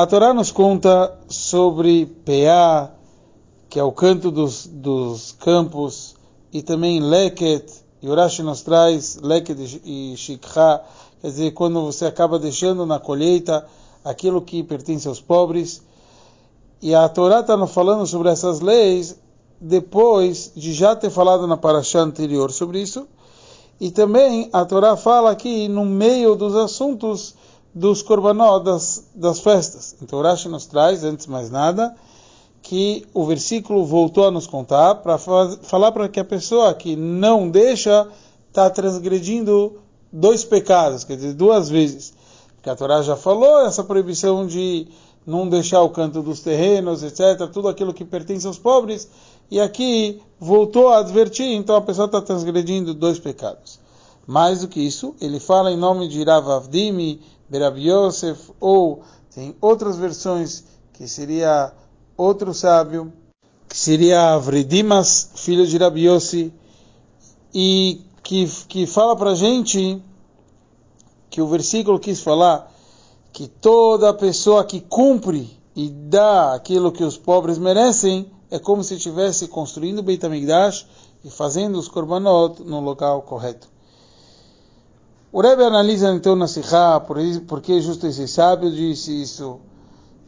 A Torá nos conta sobre Peá, que é o canto dos, dos campos, e também Leket, e Urashi nos traz Leket e Shikha, quer dizer, quando você acaba deixando na colheita aquilo que pertence aos pobres. E a Torá está nos falando sobre essas leis depois de já ter falado na paraxá anterior sobre isso. E também a Torá fala aqui no meio dos assuntos dos korbanot, das, das festas. Então Rashi nos traz, antes de mais nada, que o versículo voltou a nos contar para falar para que a pessoa que não deixa está transgredindo dois pecados, quer dizer, duas vezes. Porque a Torá já falou essa proibição de não deixar o canto dos terrenos, etc., tudo aquilo que pertence aos pobres, e aqui voltou a advertir, então a pessoa está transgredindo dois pecados. Mais do que isso, ele fala em nome de Rav Avdimi, Berab Yosef, ou tem outras versões que seria outro sábio, que seria Avridimas, filho de Rabi Yossi, e que, que fala para gente que o versículo quis falar que toda pessoa que cumpre e dá aquilo que os pobres merecem é como se estivesse construindo Beit HaMikdash e fazendo os korbanot no local correto. O Rebbe analisa então na Sikha por, por que justo esse sábio disse isso,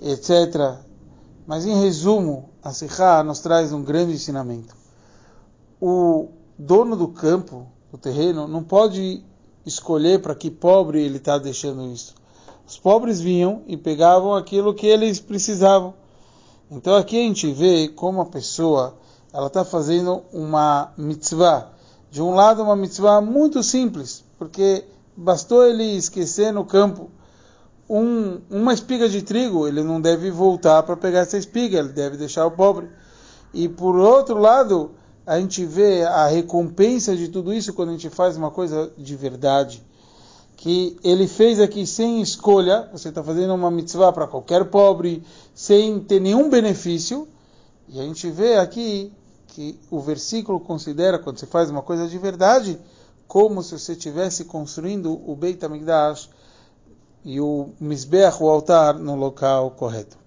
etc. Mas em resumo, a Sikha nos traz um grande ensinamento. O dono do campo, do terreno, não pode escolher para que pobre ele está deixando isso. Os pobres vinham e pegavam aquilo que eles precisavam. Então aqui a gente vê como a pessoa ela está fazendo uma mitzvah. De um lado, uma mitzvah muito simples, porque bastou ele esquecer no campo um, uma espiga de trigo, ele não deve voltar para pegar essa espiga, ele deve deixar o pobre. E por outro lado, a gente vê a recompensa de tudo isso quando a gente faz uma coisa de verdade. Que ele fez aqui sem escolha, você está fazendo uma mitzvah para qualquer pobre, sem ter nenhum benefício. E a gente vê aqui que o versículo considera, quando você faz uma coisa de verdade, como se você estivesse construindo o Beit HaMikdash e o Mizbeach, o altar, no local correto.